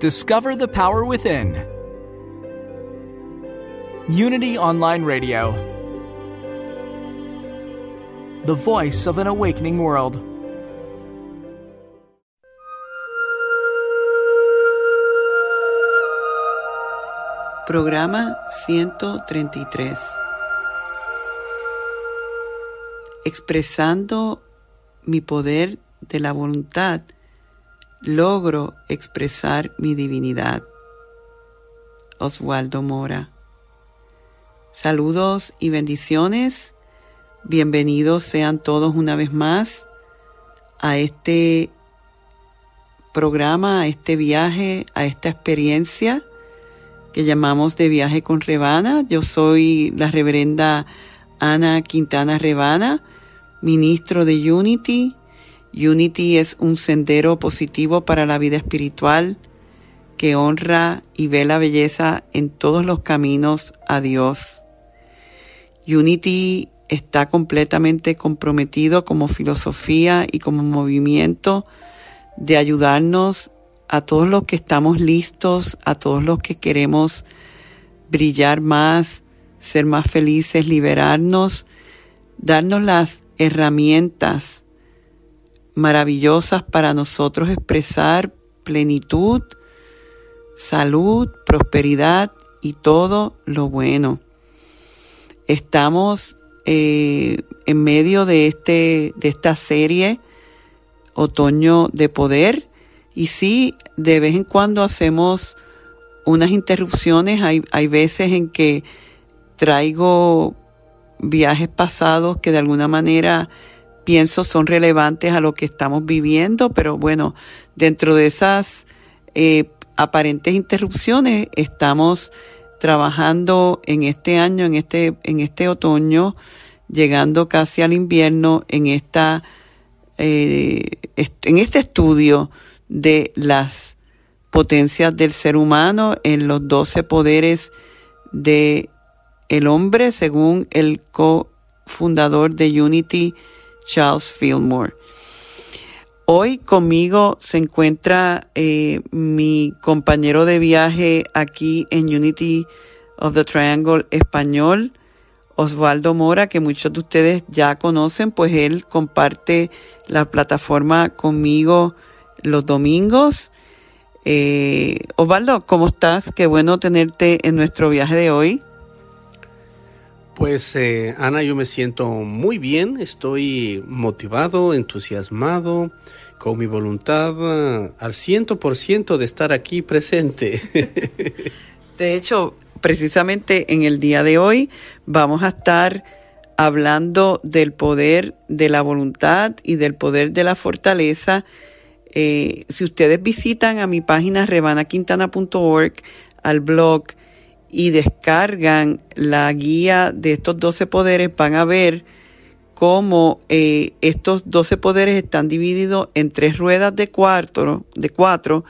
Discover the power within. Unity Online Radio. The voice of an awakening world. Programa 133. Expresando mi poder de la voluntad logro expresar mi divinidad. Oswaldo Mora. Saludos y bendiciones. Bienvenidos sean todos una vez más a este programa, a este viaje, a esta experiencia que llamamos de viaje con Rebana. Yo soy la reverenda Ana Quintana Rebana, ministro de Unity Unity es un sendero positivo para la vida espiritual que honra y ve la belleza en todos los caminos a Dios. Unity está completamente comprometido como filosofía y como movimiento de ayudarnos a todos los que estamos listos, a todos los que queremos brillar más, ser más felices, liberarnos, darnos las herramientas maravillosas para nosotros expresar plenitud, salud, prosperidad y todo lo bueno. Estamos eh, en medio de, este, de esta serie Otoño de Poder y sí, de vez en cuando hacemos unas interrupciones, hay, hay veces en que traigo viajes pasados que de alguna manera pienso son relevantes a lo que estamos viviendo, pero bueno, dentro de esas eh, aparentes interrupciones estamos trabajando en este año, en este, en este otoño, llegando casi al invierno, en esta eh, en este estudio de las potencias del ser humano en los doce poderes de hombre, según el cofundador de Unity Charles Fillmore. Hoy conmigo se encuentra eh, mi compañero de viaje aquí en Unity of the Triangle Español, Osvaldo Mora, que muchos de ustedes ya conocen, pues él comparte la plataforma conmigo los domingos. Eh, Osvaldo, ¿cómo estás? Qué bueno tenerte en nuestro viaje de hoy. Pues eh, Ana, yo me siento muy bien, estoy motivado, entusiasmado, con mi voluntad uh, al ciento por ciento de estar aquí presente. de hecho, precisamente en el día de hoy vamos a estar hablando del poder de la voluntad y del poder de la fortaleza. Eh, si ustedes visitan a mi página rebanaquintana.org, al blog, y descargan la guía de estos 12 poderes, van a ver cómo eh, estos 12 poderes están divididos en tres ruedas de cuatro, de cuatro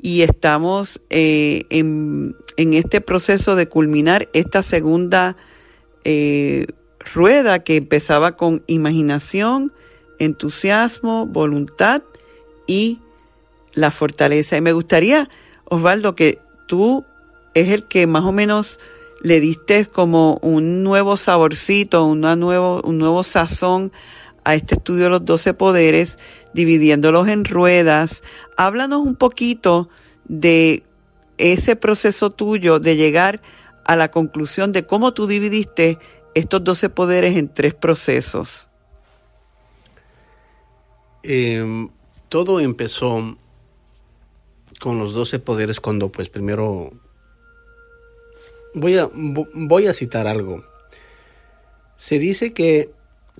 y estamos eh, en, este proceso de culminar esta segunda eh, rueda que empezaba con imaginación, entusiasmo, voluntad y la fortaleza. Y me gustaría, Osvaldo, que tú es el que más o menos le diste como un nuevo saborcito, una nuevo, un nuevo sazón a este estudio de los doce poderes, dividiéndolos en ruedas. Háblanos un poquito de ese proceso tuyo de llegar a la conclusión de cómo tú dividiste estos doce poderes en tres procesos. Em, todo empezó con los doce poderes cuando pues primero voy a, voy a citar algo. Se dice que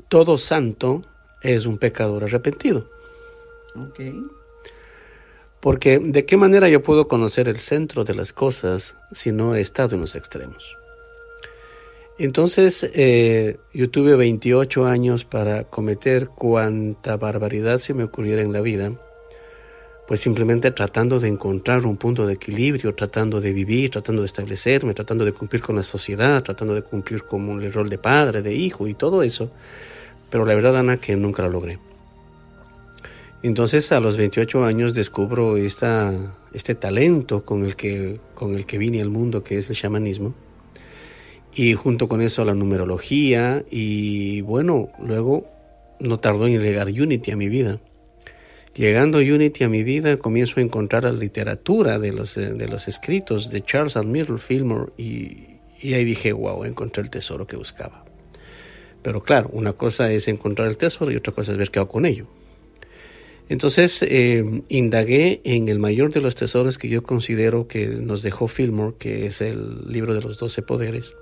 todo santo es un pecador arrepentido. Porque de qué manera yo puedo conocer el centro de las cosas si no he estado en los extremos. Entonces eh, yo tuve 28 años para cometer cuanta barbaridad se me ocurriera en la vida, pues simplemente tratando de encontrar un punto de equilibrio, tratando de vivir, tratando de establecerme, tratando de cumplir con la sociedad, tratando de cumplir con el rol de padre, de hijo y todo eso. Pero la verdad, Ana, que nunca lo logré. Entonces a los 28 años descubro esta, este talento con el, que, con el que vine al mundo, que es el chamanismo. Y junto con eso la numerología y bueno, luego no tardó en llegar Unity a mi vida. Llegando Unity a mi vida comienzo a encontrar la literatura de los, de los escritos de Charles Admiral Fillmore y, y ahí dije, wow, encontré el tesoro que buscaba. Pero claro, una cosa es encontrar el tesoro y otra cosa es ver qué hago con ello. Entonces eh, indagué en el mayor de los tesoros que yo considero que nos dejó Fillmore, que es el libro de los doce poderes.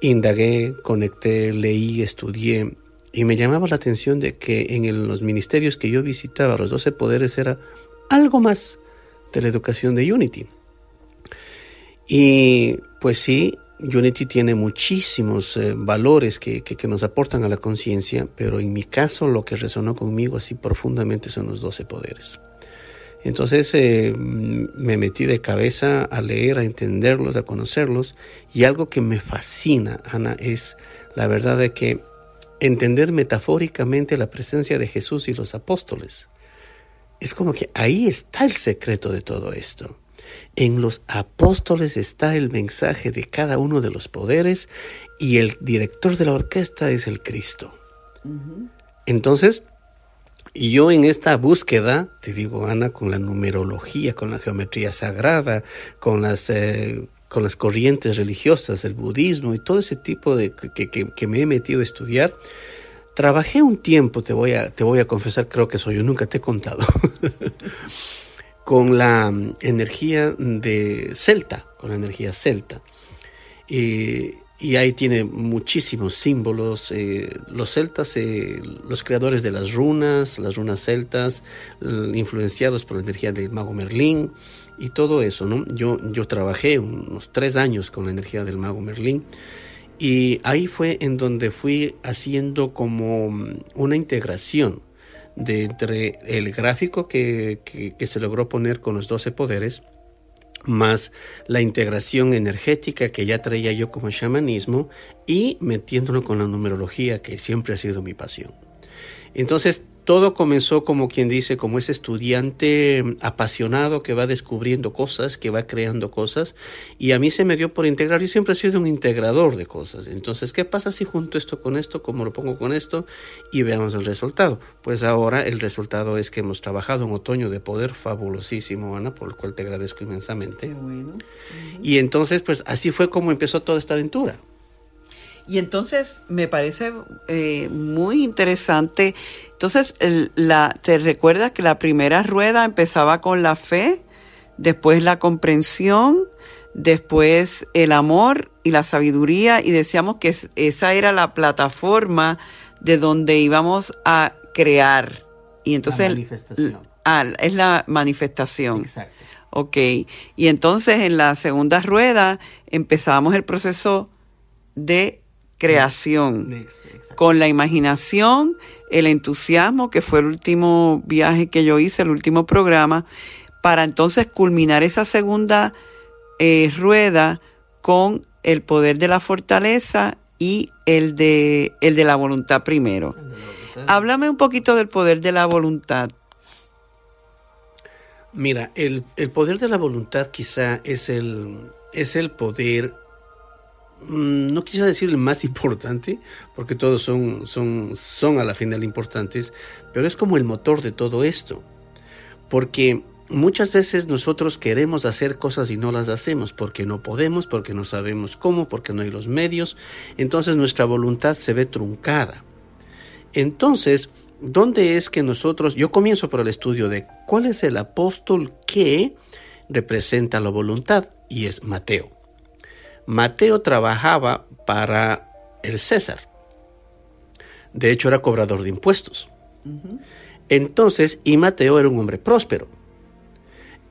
Indagué, conecté, leí, estudié y me llamaba la atención de que en los ministerios que yo visitaba, los doce poderes era algo más de la educación de Unity. Y pues sí, Unity tiene muchísimos eh, valores que, nos aportan a la conciencia, pero en mi caso lo que resonó conmigo así profundamente son los doce poderes. Entonces eh, me metí de cabeza a leer, a entenderlos, a conocerlos, y algo que me fascina, Ana, es la verdad de que entender metafóricamente la presencia de Jesús y los apóstoles. Es como que ahí está el secreto de todo esto. En los apóstoles está el mensaje de cada uno de los poderes y el director de la orquesta es el Cristo. Entonces, yo en esta búsqueda, te digo Ana, con la numerología, con la geometría sagrada, con las, eh, con las corrientes religiosas, el budismo y todo ese tipo de que, que, me he metido a estudiar, trabajé un tiempo, te voy a, te voy a confesar, creo que soy yo, nunca te he contado. con la mm, energía de celta, con la energía celta. y ahí tiene muchísimos símbolos. Eh, los celtas, eh, los creadores de las runas, las runas celtas, influenciados por la energía del mago Merlín y todo eso. ¿no? Yo, yo trabajé unos tres años con la energía del mago Merlín. Y ahí fue en donde fui haciendo como mm, una integración de entre el gráfico que, se logró poner con los 12 poderes, más la integración energética que ya traía yo como chamanismo y metiéndolo con la numerología que siempre ha sido mi pasión. Entonces todo comenzó como quien dice, como ese estudiante apasionado que va descubriendo cosas, que va creando cosas, y a mí se me dio por integrar, yo siempre he sido un integrador de cosas, entonces, ¿qué pasa si junto esto con esto, cómo lo pongo con esto, y veamos el resultado? Pues ahora el resultado es que hemos trabajado un otoño de poder fabulosísimo, Ana, por lo cual te agradezco inmensamente. Y entonces, pues así fue como empezó toda esta aventura. Y entonces me parece eh, muy interesante. Entonces, la, ¿te recuerdas que la primera rueda empezaba con la fe, después la comprensión, después el amor y la sabiduría? Y decíamos que esa era la plataforma de donde íbamos a crear. Y entonces, la manifestación. Ah, es la manifestación. Exacto. Ok. Y entonces en la segunda rueda empezábamos el proceso de creación, con la imaginación, el entusiasmo, que fue el último viaje que yo hice, el último programa, para entonces culminar esa segunda eh, rueda con el poder de la fortaleza y el de, el de la voluntad primero. Háblame un poquito del poder de la voluntad. Mira, el, el poder de la voluntad quizá es el, es el poder no quisiera decir el más importante, porque todos son a la final importantes, pero es como el motor de todo esto. Porque muchas veces nosotros queremos hacer cosas y no las hacemos porque no podemos, porque no sabemos cómo, porque no hay los medios. Entonces nuestra voluntad se ve truncada. Entonces, ¿dónde es que nosotros, yo comienzo por el estudio de cuál es el apóstol que representa la voluntad? Y es Mateo. Mateo trabajaba para el César. De hecho, era cobrador de impuestos. Entonces, y Mateo era un hombre próspero.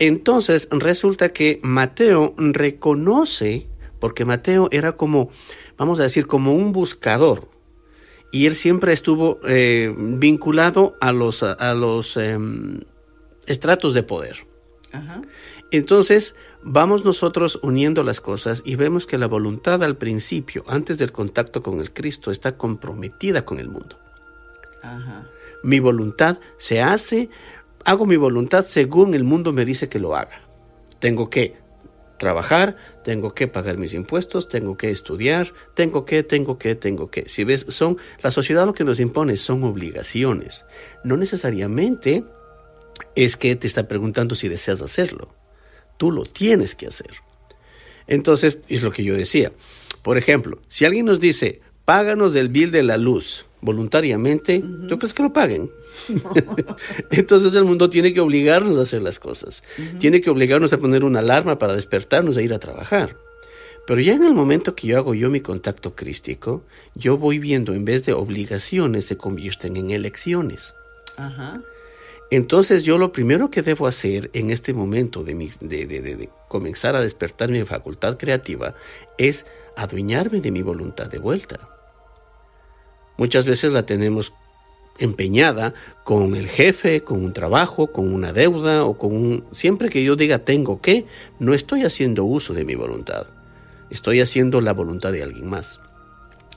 Entonces resulta que Mateo reconoce, porque Mateo era como, vamos a decir, como un buscador. Y él siempre estuvo eh, vinculado a los, a los em, estratos de poder. Entonces, vamos nosotros uniendo las cosas y vemos que la voluntad al principio, antes del contacto con el Cristo, está comprometida con el mundo. Mi voluntad se hace, hago mi voluntad según el mundo me dice que lo haga. Tengo que trabajar, tengo que pagar mis impuestos, tengo que estudiar, tengo que, tengo que, tengo que. Si ves, son la sociedad lo que nos impone son obligaciones. No necesariamente es que te está preguntando si deseas hacerlo. Tú lo tienes que hacer. Entonces, es lo que yo decía. Por ejemplo, si alguien nos dice, páganos el bill de la luz voluntariamente, ¿tú crees que lo paguen? Entonces el mundo tiene que obligarnos a hacer las cosas. Tiene que obligarnos a poner una alarma para despertarnos e ir a trabajar. Pero ya en el momento que yo hago yo mi contacto crístico, yo voy viendo en vez de obligaciones se convierten en elecciones. Ajá. Entonces yo lo primero que debo hacer en este momento de, de, comenzar a despertar mi facultad creativa es adueñarme de mi voluntad de vuelta. Muchas veces la tenemos empeñada con el jefe, con un trabajo, con una deuda o con un... Siempre que yo diga tengo que, no estoy haciendo uso de mi voluntad. Estoy haciendo la voluntad de alguien más.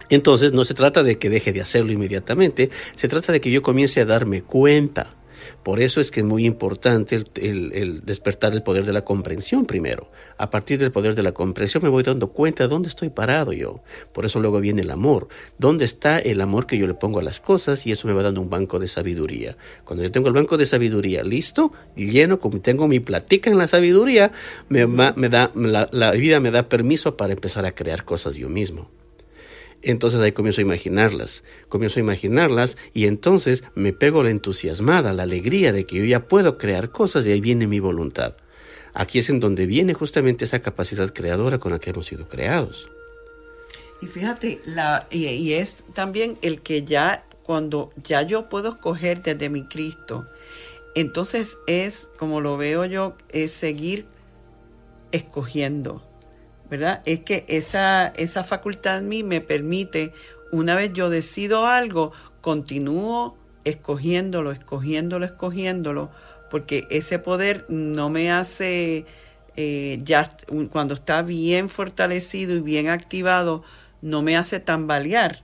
Entonces no se trata de que deje de hacerlo inmediatamente, se trata de que yo comience a darme cuenta por eso es que es muy importante el, despertar el poder de la comprensión primero. A partir del poder de la comprensión me voy dando cuenta de dónde estoy parado yo. Por eso luego viene el amor. ¿Dónde está el amor que yo le pongo a las cosas? Y eso me va dando un banco de sabiduría. Cuando yo tengo el banco de sabiduría listo, lleno, como tengo mi platica en la sabiduría, me, me da, la vida me da permiso para empezar a crear cosas yo mismo. Entonces ahí comienzo a imaginarlas, comienzo a imaginarlas y entonces me pego la entusiasmada, la alegría de que yo ya puedo crear cosas y ahí viene mi voluntad. Aquí es en donde viene justamente esa capacidad creadora con la que hemos sido creados. Y fíjate, la, y, es también el que ya, cuando ya yo puedo escoger desde mi Cristo, entonces es, como lo veo yo, es seguir escogiendo Es que esa, esa facultad en mí me permite, una vez yo decido algo, continúo escogiéndolo, escogiéndolo, escogiéndolo, porque ese poder no me hace, eh, ya cuando está bien fortalecido y bien activado, no me hace tambalear.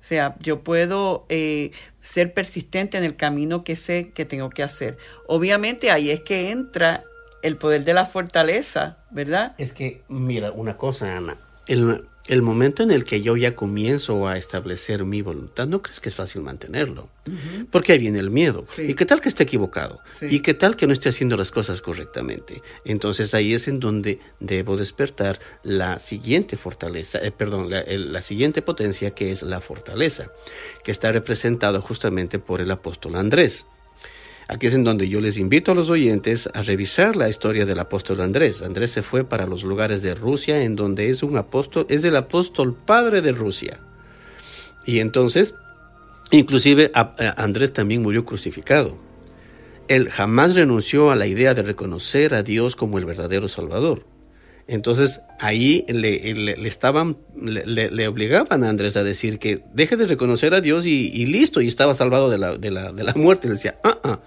O sea, yo puedo eh, ser persistente en el camino que sé que tengo que hacer. Obviamente ahí es que entra el poder de la fortaleza, ¿verdad? Es que, mira, una cosa, Ana, el, momento en el que yo ya comienzo a establecer mi voluntad, ¿no crees que es fácil mantenerlo? Porque ahí viene el miedo. ¿Y qué tal que esté equivocado? ¿Y qué tal que no esté haciendo las cosas correctamente? Entonces ahí es en donde debo despertar la siguiente fortaleza, eh, perdón, la, la siguiente potencia que es la fortaleza, que está representado justamente por el apóstol Andrés. Aquí es en donde yo les invito a los oyentes a revisar la historia del apóstol Andrés. Andrés se fue para los lugares de Rusia en donde es un apóstol, es el apóstol padre de Rusia. Y entonces, inclusive Andrés también murió crucificado. Él jamás renunció a la idea de reconocer a Dios como el verdadero Salvador. Entonces ahí le, estaban, le, obligaban a Andrés a decir que deje de reconocer a Dios y, listo, y estaba salvado de la, de la, de la muerte. Le decía, ah, ah,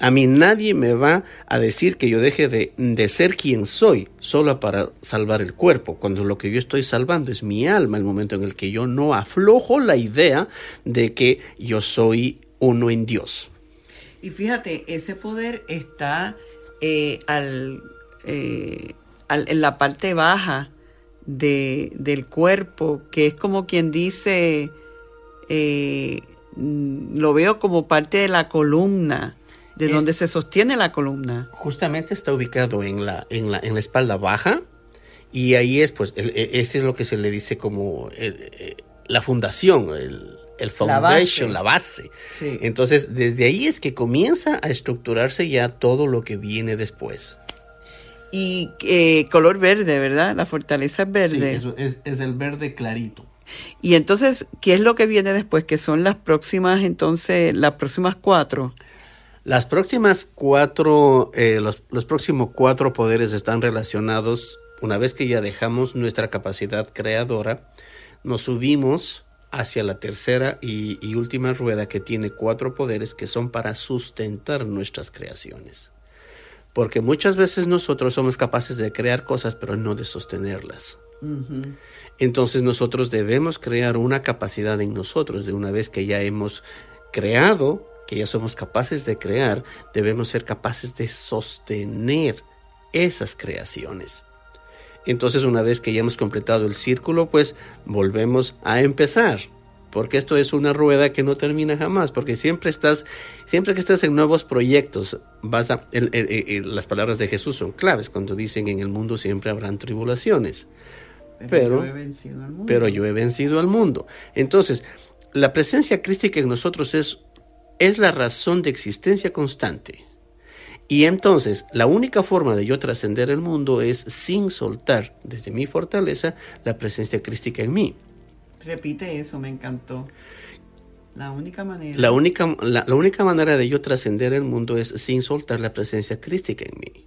a mí nadie me va a decir que yo deje de, de, ser quien soy solo para salvar el cuerpo, cuando lo que yo estoy salvando es mi alma, el momento en el que yo no aflojo la idea de que yo soy uno en Dios. Y fíjate, ese poder está eh, al... Eh, en la parte baja de, del cuerpo, que es como quien dice, eh, lo veo como parte de la columna, de donde se sostiene la columna. Justamente está ubicado en la, en la, en la espalda baja y ahí es, pues, e, ese es lo que se le dice como eh, la fundación, el, el foundation, la base. Entonces, desde ahí es que comienza a estructurarse ya todo lo que viene después y eh, color verde, ¿verdad? La fortaleza es verde. Sí, es, es, el verde clarito. Y entonces, ¿qué es lo que viene después? Que son las próximas, entonces, las próximas cuatro. Las próximas cuatro, eh, los, los próximos cuatro poderes están relacionados, una vez que ya dejamos nuestra capacidad creadora, nos subimos hacia la tercera y, y, última rueda que tiene cuatro poderes que son para sustentar nuestras creaciones. Porque muchas veces nosotros somos capaces de crear cosas, pero no de sostenerlas. Uh -huh. Entonces nosotros debemos crear una capacidad en nosotros, de una vez que ya hemos creado, que ya somos capaces de crear, debemos ser capaces de sostener esas creaciones. Entonces una vez que ya hemos completado el círculo, pues volvemos a empezar. Porque esto es una rueda que no termina jamás, porque siempre estás, siempre que estás en nuevos proyectos, vas a, el, el, el, las palabras de Jesús son claves cuando dicen en el mundo siempre habrán tribulaciones. Pero, Pero, yo he vencido al mundo. pero yo he vencido al mundo. Entonces, la presencia crística en nosotros es, es la razón de existencia constante. Y entonces, la única forma de yo trascender el mundo es sin soltar desde mi fortaleza la presencia crística en mí. Repite eso, me encantó. La única manera. La única, la, la única manera de yo trascender el mundo es sin soltar la presencia crística en mí.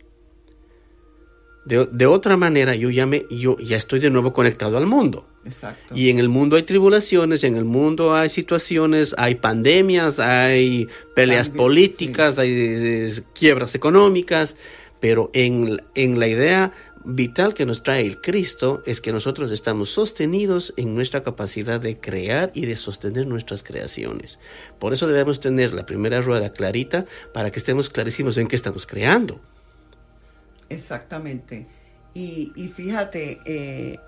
De, de, otra manera, yo ya, me, yo ya estoy de nuevo conectado al mundo. Exacto. Y en el mundo hay tribulaciones, en el mundo hay situaciones, hay pandemias, hay peleas Cambio, políticas, sí. hay eh, quiebras económicas, pero en, en la idea vital que nos trae el Cristo es que nosotros estamos sostenidos en nuestra capacidad de crear y de sostener nuestras creaciones. Por eso debemos tener la primera rueda clarita para que estemos clarísimos en qué estamos creando. Exactamente. Y, y fíjate, eh,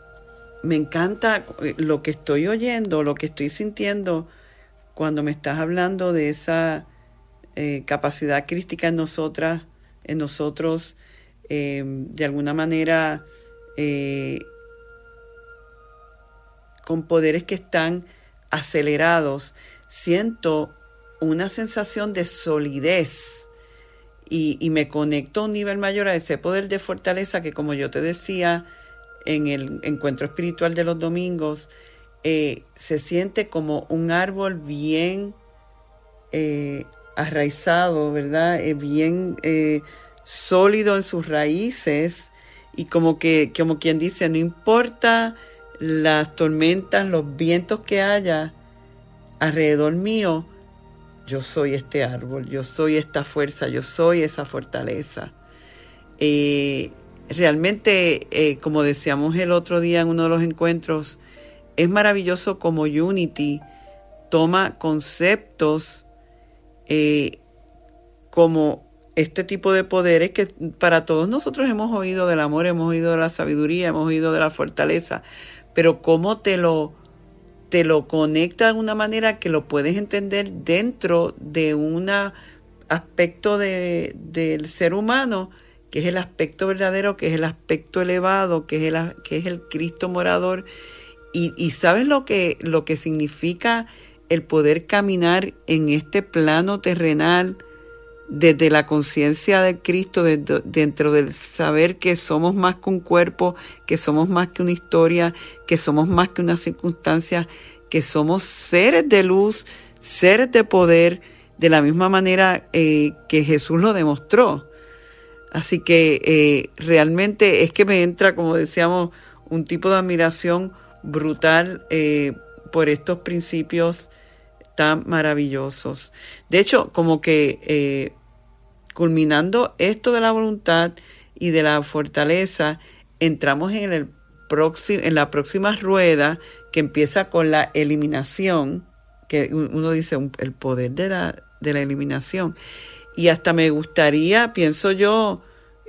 me encanta eh, lo que estoy oyendo, lo que estoy sintiendo cuando me estás hablando de esa eh, capacidad crítica en nosotras, en nosotros, eh, de alguna manera, eh, con poderes que están acelerados. Siento una sensación de solidez y, me conecto a un nivel mayor a ese poder de fortaleza que, como yo te decía en el encuentro espiritual de los domingos, eh, se siente como un árbol bien eh, arraizado, ¿verdad? Bien sólido en sus raíces y como que, como quien dice, no importa las tormentas, los vientos que haya alrededor mío, yo soy este árbol, yo soy esta fuerza, yo soy esa fortaleza. Eh, realmente, eh, como decíamos el otro día en uno de los encuentros, es maravilloso como Unity toma conceptos eh, como este tipo de poderes que para todos nosotros hemos oído del amor, hemos oído de la sabiduría, hemos oído de la fortaleza, pero cómo te lo te lo conecta de una manera que lo puedes entender dentro de un aspecto de, del ser humano, que es el aspecto verdadero, que es el aspecto elevado, que es el, que es el Cristo morador. Y, y sabes lo que, lo que significa el poder caminar en este plano terrenal desde la conciencia de Cristo, de, de, dentro del saber que somos más que un cuerpo, que somos más que una historia, que somos más que una circunstancia, que somos seres de luz, seres de poder, de la misma manera eh, que Jesús lo demostró. Así que eh, realmente es que me entra, como decíamos, un tipo de admiración brutal eh, por estos principios tan maravillosos. De hecho, como que culminando esto de la voluntad y de la fortaleza, entramos en, el próximo, en la próxima rueda que empieza con la eliminación, que uno dice el poder de la, de la eliminación. Y hasta me gustaría, pienso yo,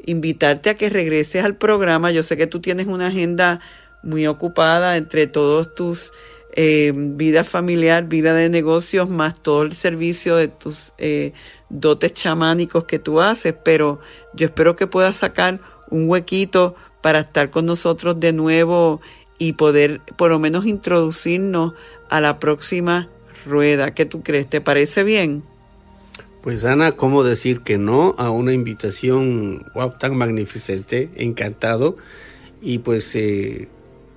invitarte a que regreses al programa. Yo sé que tú tienes una agenda muy ocupada entre todos tus eh, vida familiar, vida de negocios, más todo el servicio de tus eh, dotes chamánicos que tú haces, pero yo espero que puedas sacar un huequito para estar con nosotros de nuevo y poder por lo menos introducirnos a la próxima rueda. ¿Qué tú crees? ¿Te parece bien? Pues Ana, ¿cómo decir que no a una invitación wow, tan magnificente? Encantado. Y pues eh,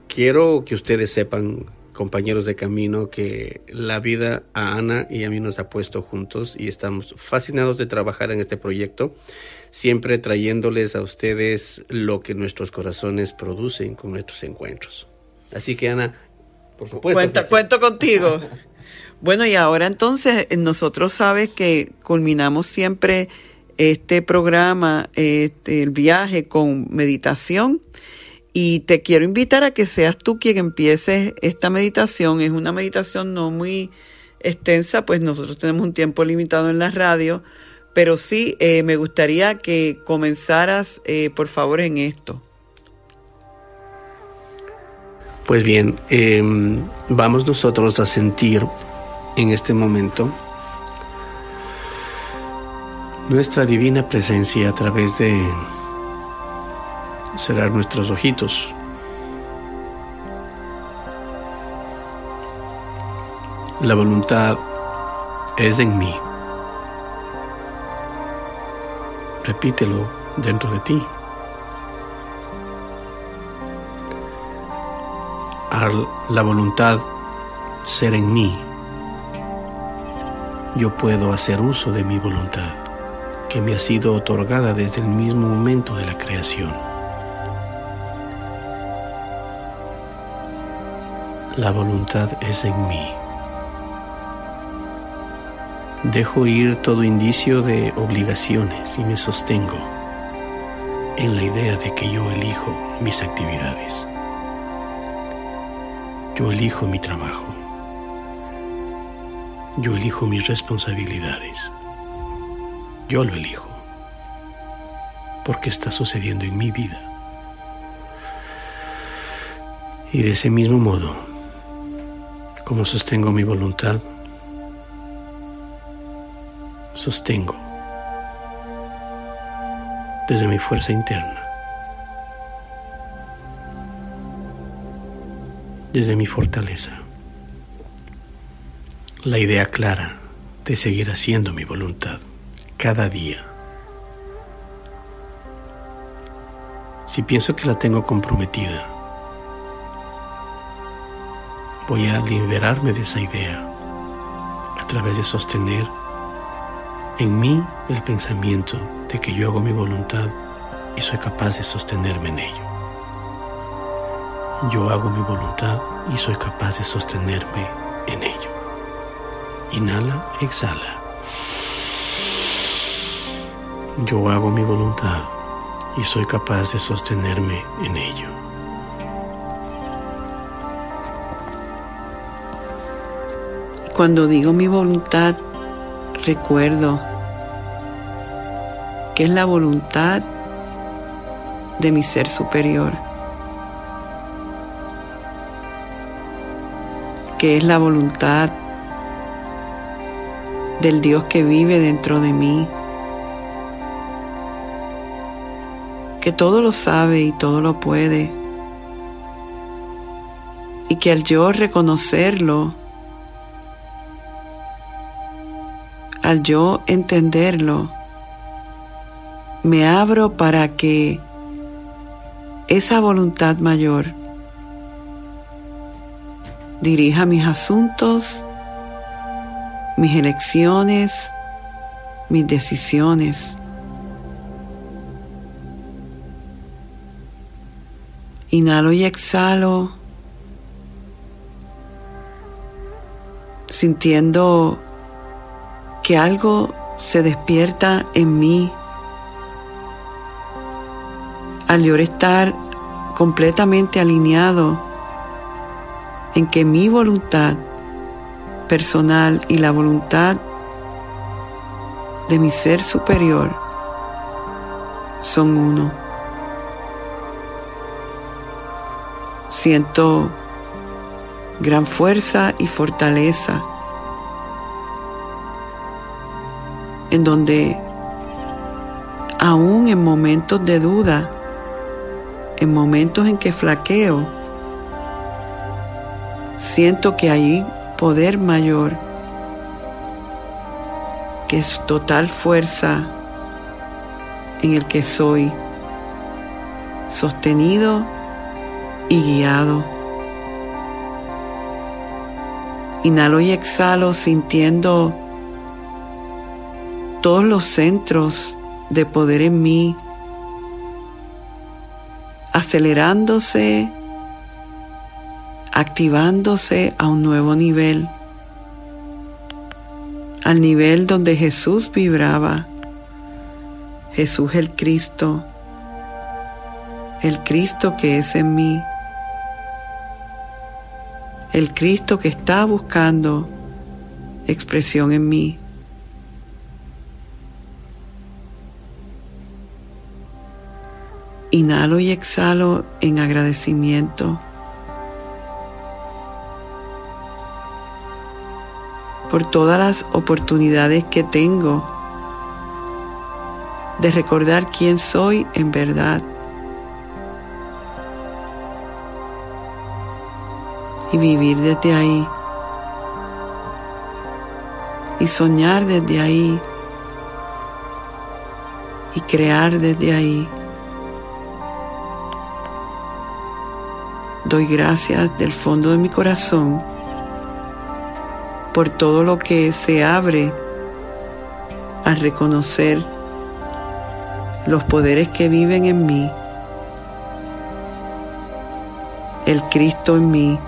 quiero que ustedes sepan compañeros de camino que la vida a Ana y a mí nos ha puesto juntos y estamos fascinados de trabajar en este proyecto, siempre trayéndoles a ustedes lo que nuestros corazones producen con nuestros encuentros. Así que Ana, por supuesto. Cuenta, cuento contigo. Bueno, y ahora entonces nosotros sabes que culminamos siempre este programa, este, el viaje con meditación. Y te quiero invitar a que seas tú quien empieces esta meditación. Es una meditación no muy extensa, pues nosotros tenemos un tiempo limitado en la radio, pero sí eh, me gustaría que comenzaras, eh, por favor, en esto. Pues bien, em, vamos nosotros a sentir en este momento nuestra divina presencia a través de cerrar nuestros ojitos. La voluntad es en mí. Repítelo dentro de ti. La voluntad ser en mí, yo puedo hacer uso de mi voluntad, que me ha sido otorgada desde el mismo momento de la creación. La voluntad es en mí. Dejo ir todo indicio de obligaciones y me sostengo en la idea de que yo elijo mis actividades. Yo elijo mi trabajo. Yo elijo mis responsabilidades. Yo lo elijo. Porque está sucediendo en mi vida. Y de ese mismo modo, como sostengo mi voluntad, sostengo desde mi fuerza interna, desde mi fortaleza, la idea clara de seguir haciendo mi voluntad cada día. Si pienso que la tengo comprometida, voy a liberarme de esa idea a través de sostener en mí el pensamiento de que yo hago mi voluntad y soy capaz de sostenerme en ello. Yo hago mi voluntad y soy capaz de sostenerme en ello. Inhala, exhala. Yo hago mi voluntad y soy capaz de sostenerme en ello. Cuando digo mi voluntad, recuerdo que es la voluntad de mi ser superior, que es la voluntad del Dios que vive dentro de mí, que todo lo sabe y todo lo puede, y que al yo reconocerlo, al yo entenderlo, me abro para que esa voluntad mayor dirija mis asuntos, mis elecciones, mis decisiones. Inhalo y exhalo, sintiendo que algo se despierta en mí al yo estar completamente alineado en que mi voluntad personal y la voluntad de mi ser superior son uno. Siento gran fuerza y fortaleza en donde aún en momentos de duda, en momentos en que flaqueo, siento que hay poder mayor, que es total fuerza en el que soy, sostenido y guiado. Inhalo y exhalo sintiendo todos los centros de poder en mí, acelerándose, activándose a un nuevo nivel, al nivel donde Jesús vibraba, Jesús el Cristo, el Cristo que es en mí, el Cristo que está buscando expresión en mí. Inhalo y exhalo en agradecimiento. por todas las oportunidades que tengo de recordar quién soy en verdad. Y vivir desde ahí. Y soñar desde ahí. Y crear desde ahí. Doy gracias del fondo de mi corazón por todo lo que se abre al reconocer los poderes que viven en mí, el Cristo en mí.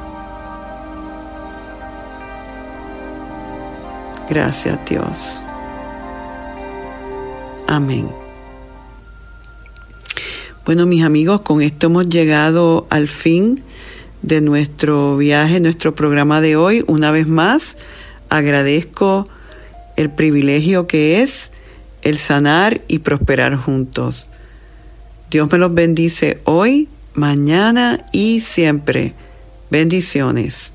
Gracias Dios. Amén. Bueno, mis amigos, con esto hemos llegado al fin de nuestro viaje, nuestro programa de hoy. Una vez más, agradezco el privilegio que es el sanar y prosperar juntos. Dios me los bendice hoy, mañana y siempre. Bendiciones.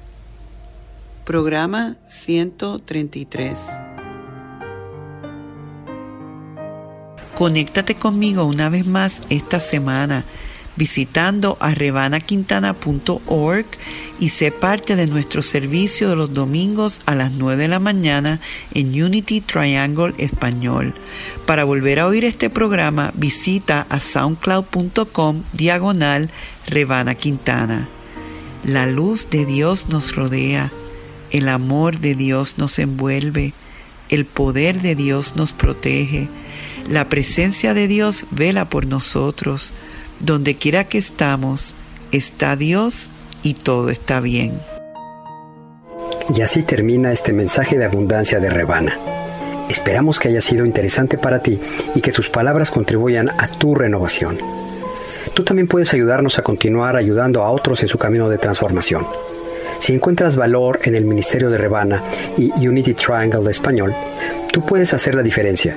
Programa 133. Conéctate conmigo una vez más esta semana visitando a rebanaquintana.org y sé parte de nuestro servicio de los domingos a las 9 de la mañana en Unity Triangle Español. Para volver a oír este programa, visita a soundcloud.com diagonal Rebana Quintana. La luz de Dios nos rodea, el amor de Dios nos envuelve, el poder de Dios nos protege la presencia de Dios vela por nosotros. Donde quiera que estamos, está Dios y todo está bien. Y así termina este mensaje de abundancia de Rebana. Esperamos que haya sido interesante para ti y que sus palabras contribuyan a tu renovación. Tú también puedes ayudarnos a continuar ayudando a otros en su camino de transformación. Si encuentras valor en el Ministerio de Rebana y Unity Triangle de Español, tú puedes hacer la diferencia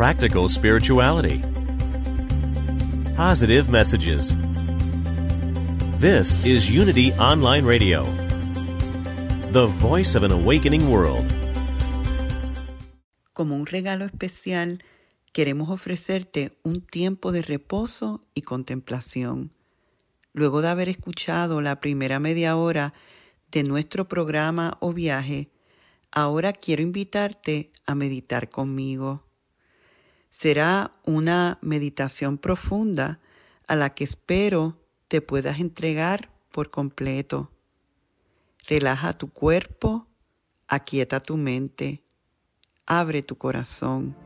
Practical spirituality, positive messages. This is Unity Online Radio, the voice of an awakening world. Como un regalo especial, queremos ofrecerte un tiempo de reposo y contemplación. Luego de haber escuchado la primera media hora de nuestro programa o viaje, ahora quiero invitarte a meditar conmigo. Será una meditación profunda a la que espero te puedas entregar por completo. Relaja tu cuerpo, aquieta tu mente, abre tu corazón.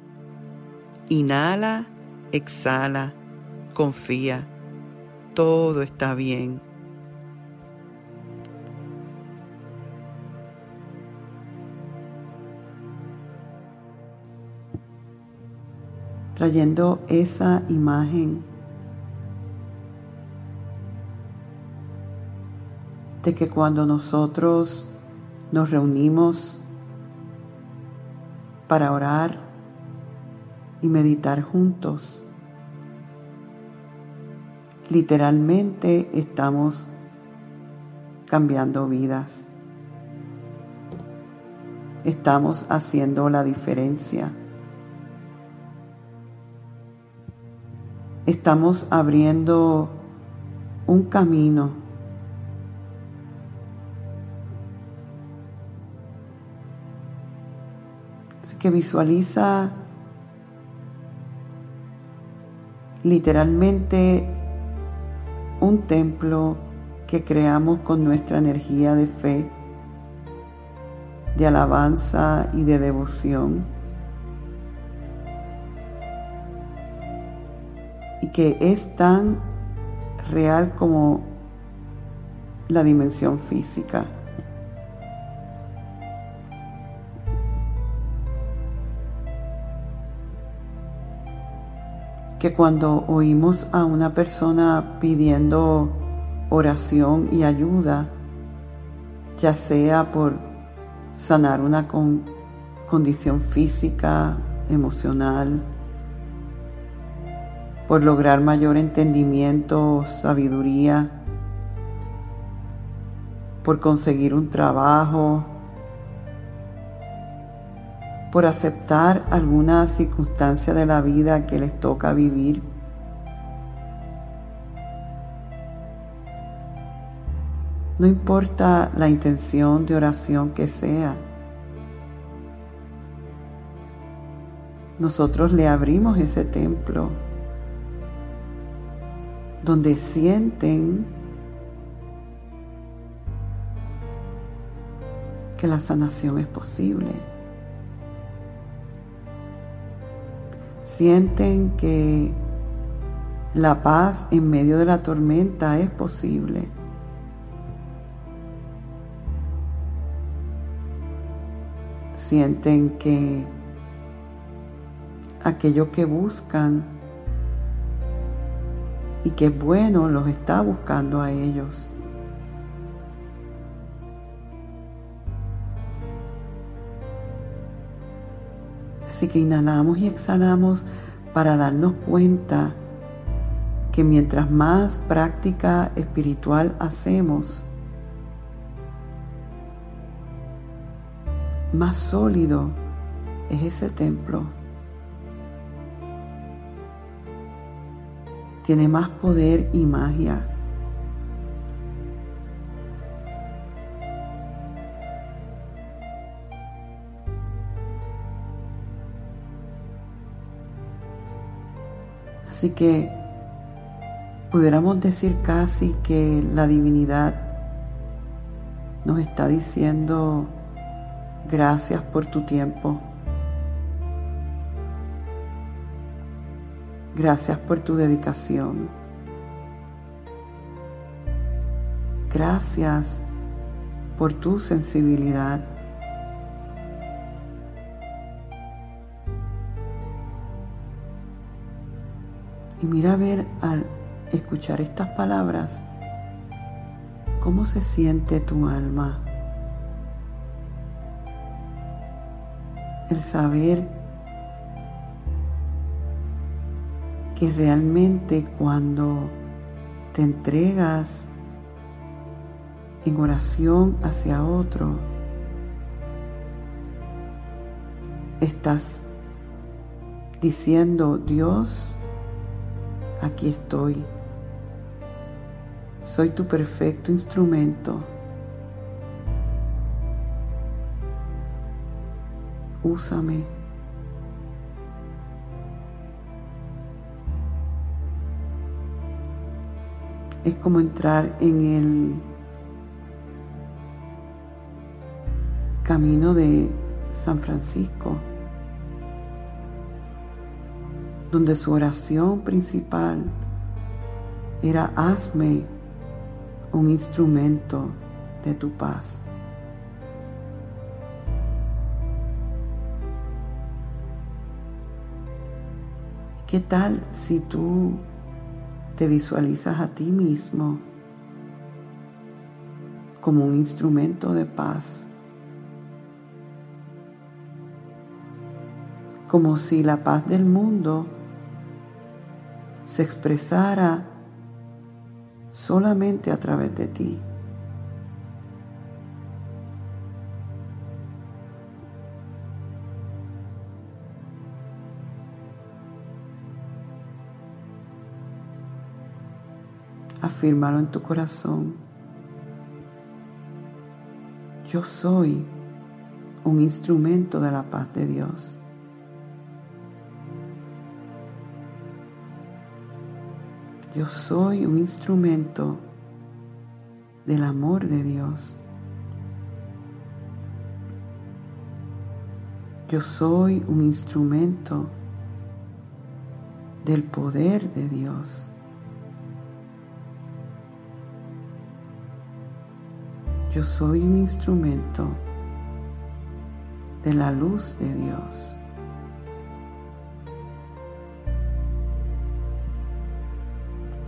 Inhala, exhala, confía, todo está bien. Trayendo esa imagen de que cuando nosotros nos reunimos para orar y meditar juntos, literalmente estamos cambiando vidas. estamos haciendo la diferencia. Estamos abriendo un camino. Que visualiza literalmente un templo que creamos con nuestra energía de fe, de alabanza y de devoción. Que es tan real como la dimensión física. que cuando oímos a una persona pidiendo oración y ayuda, ya sea por sanar una condición física, emocional, por lograr mayor entendimiento, sabiduría, por conseguir un trabajo, por aceptar alguna circunstancia de la vida que les toca vivir. No importa la intención de oración que sea. Nosotros le abrimos ese templo donde sienten que la sanación es posible. Sienten que la paz en medio de la tormenta es posible. Sienten que aquello que buscan y que bueno los está buscando a ellos. Así que inhalamos y exhalamos para darnos cuenta que mientras más práctica espiritual hacemos, más sólido es ese templo. Tiene más poder y magia. Así que pudiéramos decir casi que la divinidad nos está diciendo gracias por tu tiempo. Gracias por tu dedicación. Gracias por tu sensibilidad. Y mira a ver al escuchar estas palabras, cómo se siente tu alma. El saber que realmente cuando te entregas en oración hacia otro, estás diciendo, Dios, aquí estoy. Soy tu perfecto instrumento. Úsame. Es como entrar en el camino de San Francisco donde su oración principal era hazme un instrumento de tu paz. ¿Qué tal si tú te visualizas a ti mismo como un instrumento de paz? Como si la paz del mundo se expresara solamente a través de ti. Afírmalo en tu corazón. Yo soy un instrumento de la paz de Dios. Yo soy un instrumento del amor de Dios. Yo soy un instrumento del poder de Dios. Yo soy un instrumento de la luz de Dios.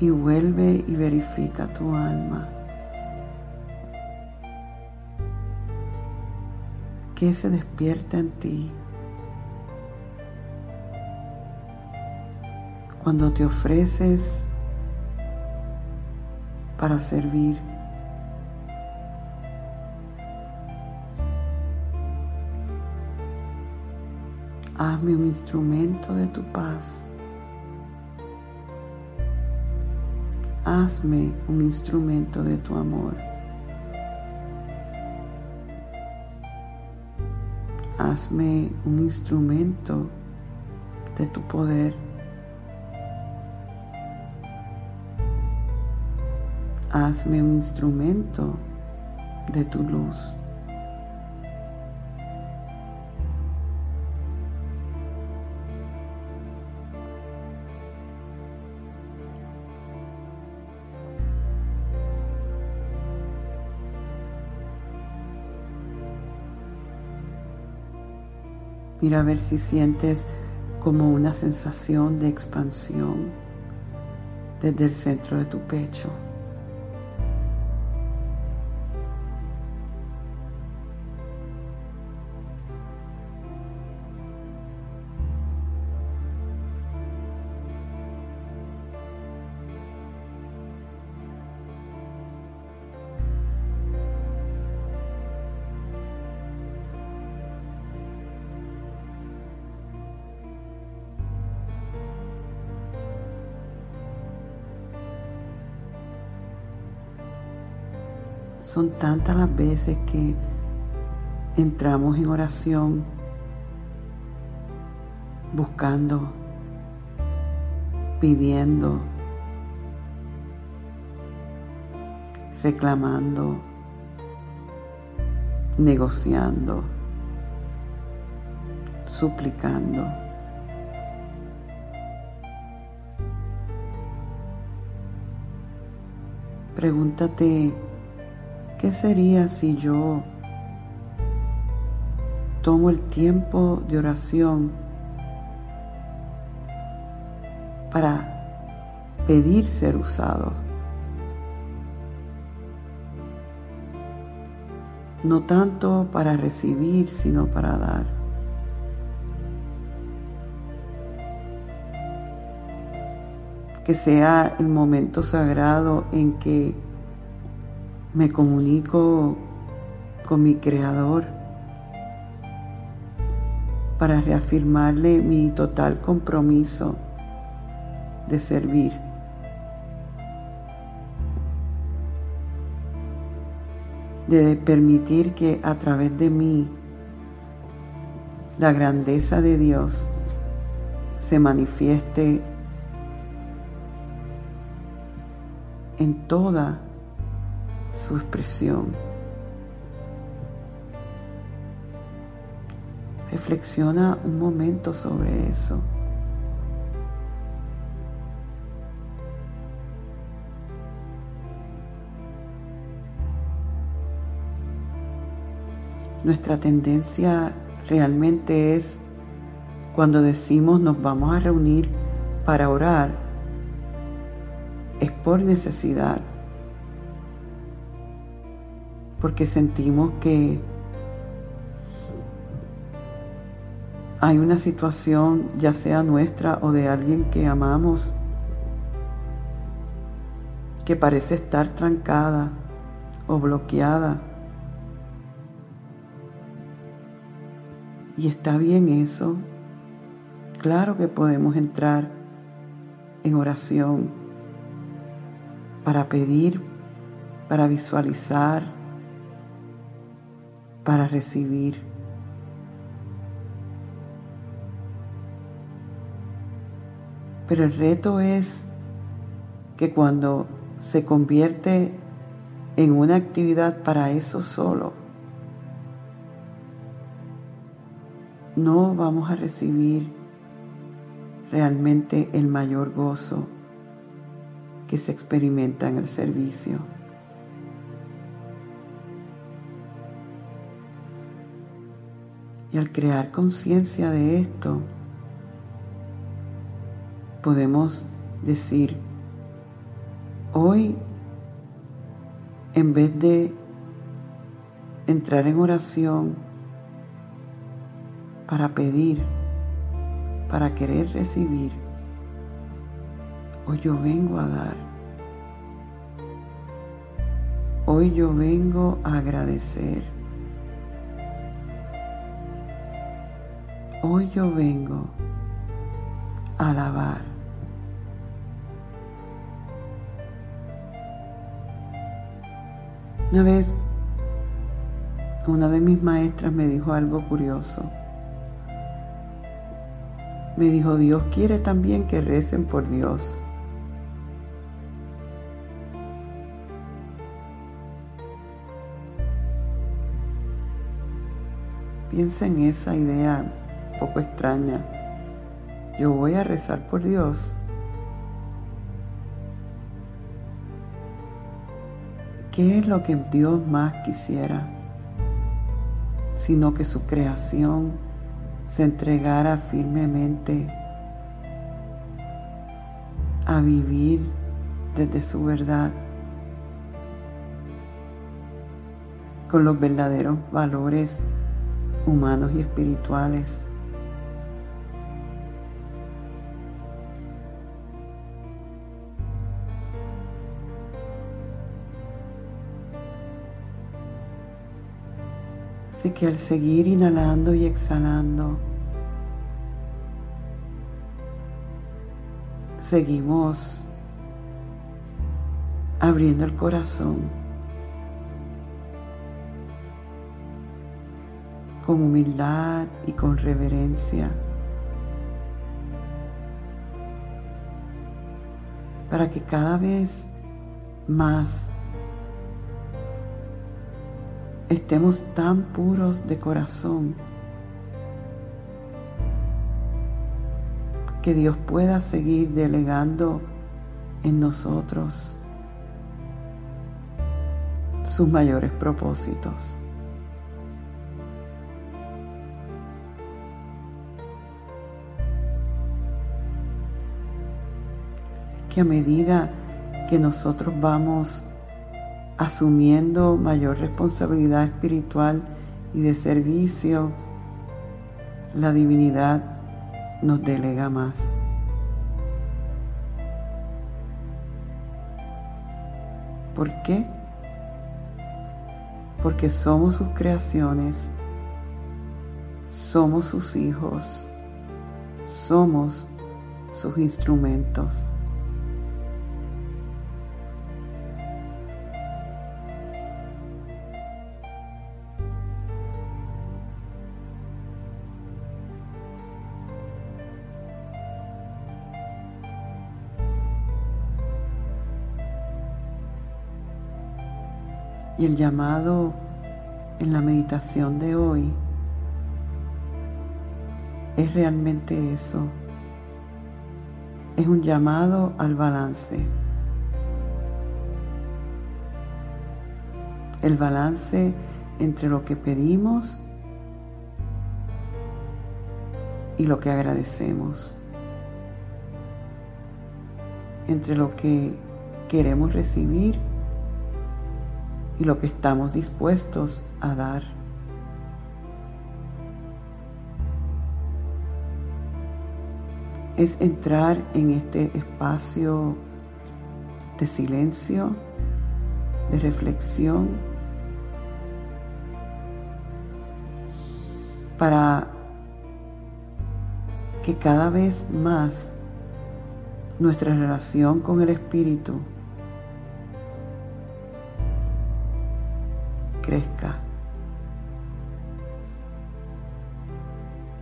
Y vuelve y verifica tu alma. ¿Qué se despierta en ti? Cuando te ofreces para servir. Hazme un instrumento de tu paz. Hazme un instrumento de tu amor. Hazme un instrumento de tu poder. Hazme un instrumento de tu luz. Mira a ver si sientes como una sensación de expansión desde el centro de tu pecho. Son tantas las veces que entramos en oración buscando, pidiendo, reclamando, negociando, suplicando. Pregúntate ¿Qué sería si yo tomo el tiempo de oración para pedir ser usado? No tanto para recibir, sino para dar. Que sea el momento sagrado en que me comunico con mi Creador para reafirmarle mi total compromiso de servir. de permitir que a través de mí la grandeza de Dios se manifieste en toda su expresión. Reflexiona un momento sobre eso. Nuestra tendencia realmente es cuando decimos nos vamos a reunir para orar, es por necesidad porque sentimos que hay una situación, ya sea nuestra o de alguien que amamos, que parece estar trancada o bloqueada. Y está bien eso. Claro que podemos entrar en oración para pedir, para visualizar, para recibir. Pero el reto es que cuando se convierte en una actividad para eso solo, no vamos a recibir realmente el mayor gozo que se experimenta en el servicio. Y al crear conciencia de esto, podemos decir, hoy, en vez de entrar en oración para pedir, para querer recibir, hoy yo vengo a dar. Hoy yo vengo a agradecer. Hoy yo vengo a alabar. Una vez una de mis maestras me dijo algo curioso. Me dijo, Dios quiere también que recen por Dios. Piensa en esa idea poco extraña. Yo voy a rezar por Dios ¿Qué es lo que Dios más quisiera? Sino que su creación se entregara firmemente a vivir desde su verdad, con los verdaderos valores humanos y espirituales que al seguir inhalando y exhalando, seguimos abriendo el corazón con humildad y con reverencia para que cada vez más estemos tan puros de corazón que Dios pueda seguir delegando en nosotros sus mayores propósitos. Que a medida que nosotros vamos asumiendo mayor responsabilidad espiritual y de servicio, la divinidad nos delega más. ¿Por qué? Porque somos sus creaciones, somos sus hijos, somos sus instrumentos. El llamado en la meditación de hoy es realmente eso. Es un llamado al balance. El balance entre lo que pedimos y lo que agradecemos. Entre lo que queremos recibir y lo que estamos dispuestos a dar. Es entrar en este espacio de silencio, de reflexión, para que cada vez más nuestra relación con el Espíritu crezca,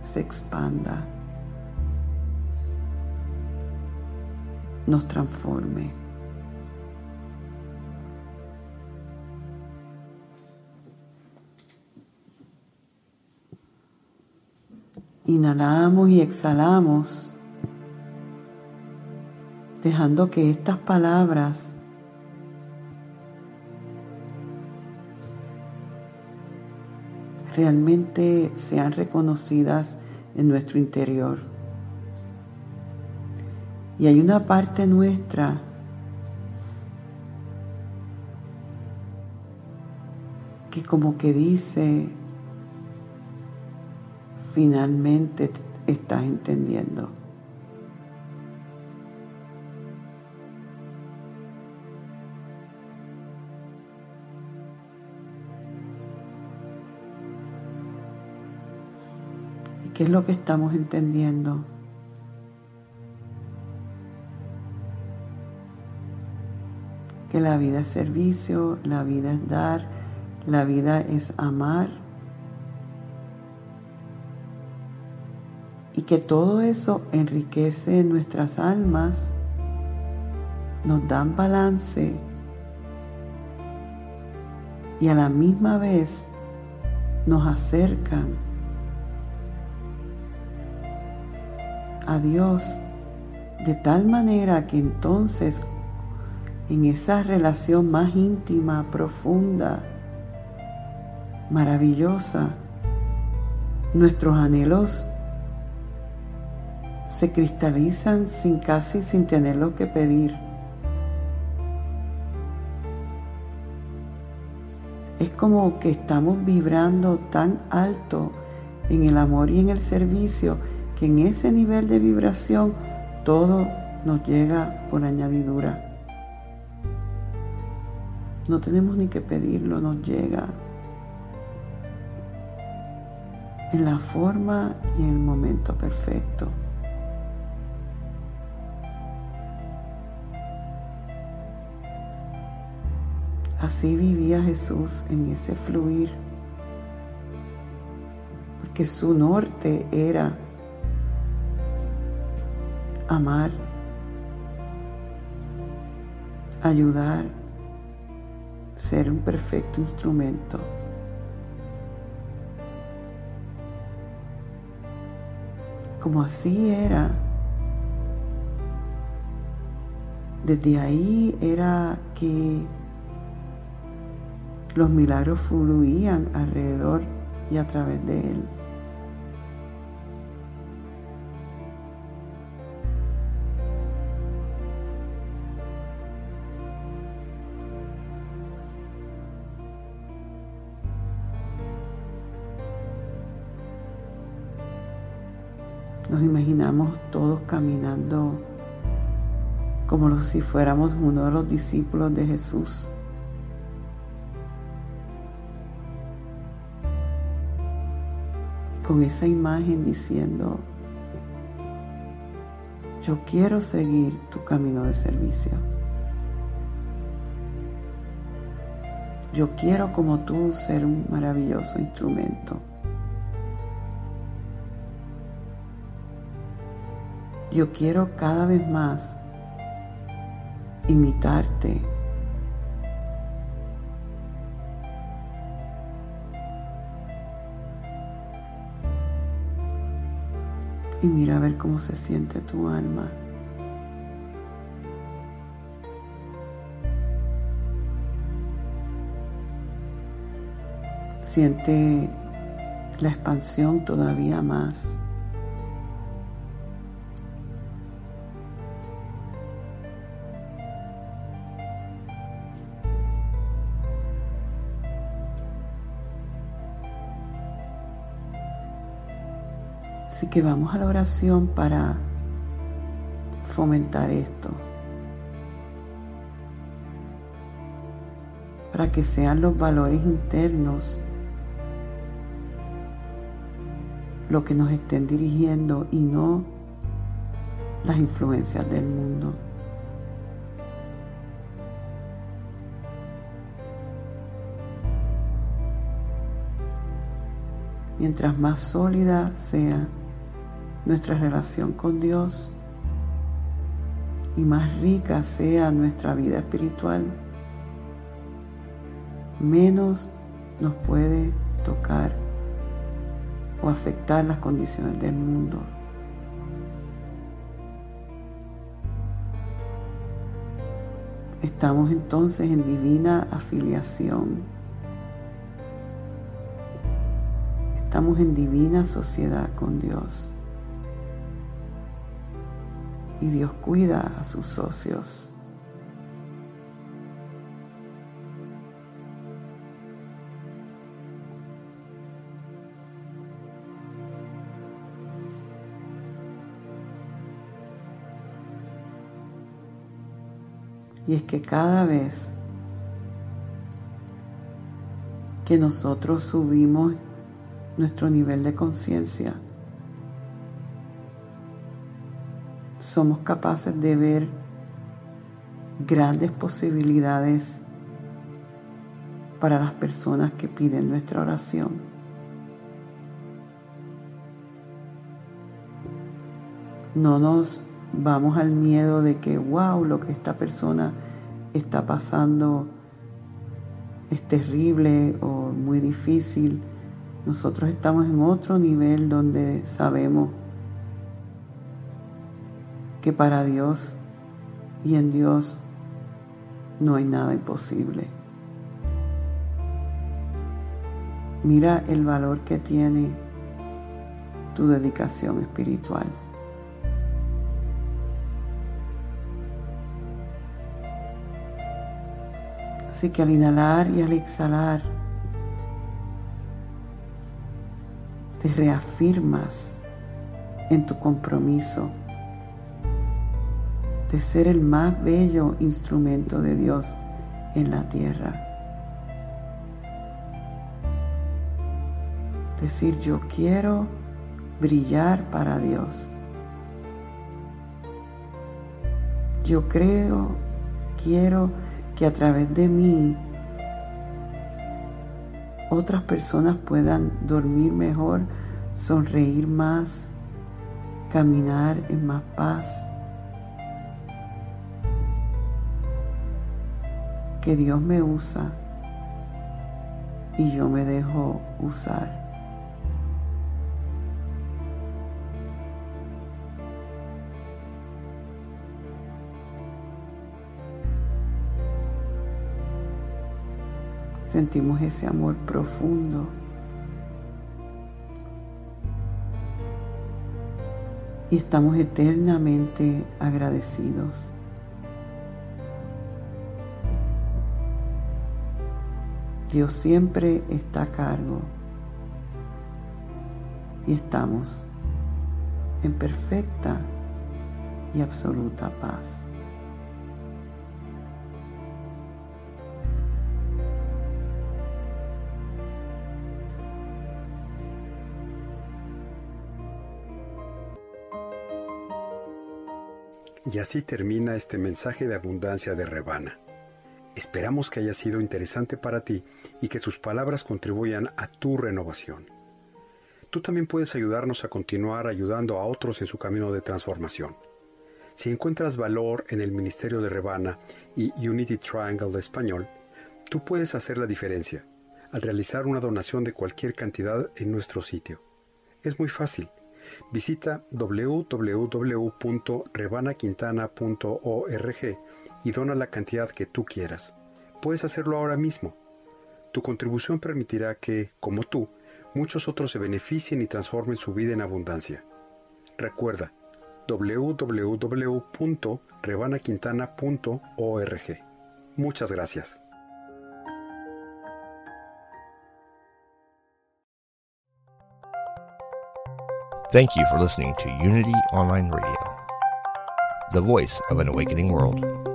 se expanda, nos transforme. Inhalamos y exhalamos, dejando que estas palabras realmente sean reconocidas en nuestro interior. Y hay una parte nuestra que como que dice, finalmente estás entendiendo. Qué es lo que estamos entendiendo? Que la vida es servicio, la vida es dar, la vida es amar y que todo eso enriquece nuestras almas, nos dan balance y a la misma vez nos acercan a Dios de tal manera que entonces en esa relación más íntima, profunda, maravillosa, nuestros anhelos se cristalizan sin casi sin tenerlo que pedir. Es como que estamos vibrando tan alto en el amor y en el servicio que en ese nivel de vibración todo nos llega por añadidura. No tenemos ni que pedirlo, nos llega en la forma y en el momento perfecto. Así vivía Jesús en ese fluir, porque su norte era amar, ayudar, ser un perfecto instrumento. Como así era, desde ahí era que los milagros fluían alrededor y a través de él. Nos imaginamos todos caminando como si fuéramos uno de los discípulos de Jesús. con esa imagen diciendo, yo quiero seguir tu camino de servicio. Yo quiero como tú ser un maravilloso instrumento. Yo quiero cada vez más imitarte y mira a ver cómo se siente tu alma. Siente la expansión todavía más. Así que vamos a la oración para fomentar esto. Para que sean los valores internos lo que nos estén dirigiendo y no las influencias del mundo. Mientras más sólida sea nuestra relación con Dios y más rica sea nuestra vida espiritual, menos nos puede tocar o afectar las condiciones del mundo. Estamos entonces en divina afiliación. Estamos en divina sociedad con Dios. Y Dios cuida a sus socios. Y es que cada vez que nosotros subimos nuestro nivel de conciencia, somos capaces de ver grandes posibilidades para las personas que piden nuestra oración. No nos vamos al miedo de que, wow, lo que esta persona está pasando es terrible o muy difícil. Nosotros estamos en otro nivel donde sabemos que para Dios y en Dios no hay nada imposible. Mira el valor que tiene tu dedicación espiritual. Así que al inhalar y al exhalar, te reafirmas en tu compromiso de ser el más bello instrumento de Dios en la tierra. Decir, yo quiero brillar para Dios. Yo creo, quiero que a través de mí otras personas puedan dormir mejor, sonreír más, caminar en más paz. Que Dios me usa y yo me dejo usar. sentimos ese amor profundo. Y estamos eternamente agradecidos. Dios siempre está a cargo y estamos en perfecta y absoluta paz. Y así termina este mensaje de abundancia de Rebana. Esperamos que haya sido interesante para ti y que sus palabras contribuyan a tu renovación. Tú también puedes ayudarnos a continuar ayudando a otros en su camino de transformación. Si encuentras valor en el Ministerio de Rebana y Unity Triangle de español, tú puedes hacer la diferencia al realizar una donación de cualquier cantidad en nuestro sitio. Es muy fácil Visita www.rebanaquintana.org y dona la cantidad que tú quieras. Puedes hacerlo ahora mismo. Tu contribución permitirá que, como tú, muchos otros se beneficien y transformen su vida en abundancia. Recuerda www.rebanaquintana.org. Muchas gracias. Thank you for listening to Unity Online Radio, the voice of an awakening world.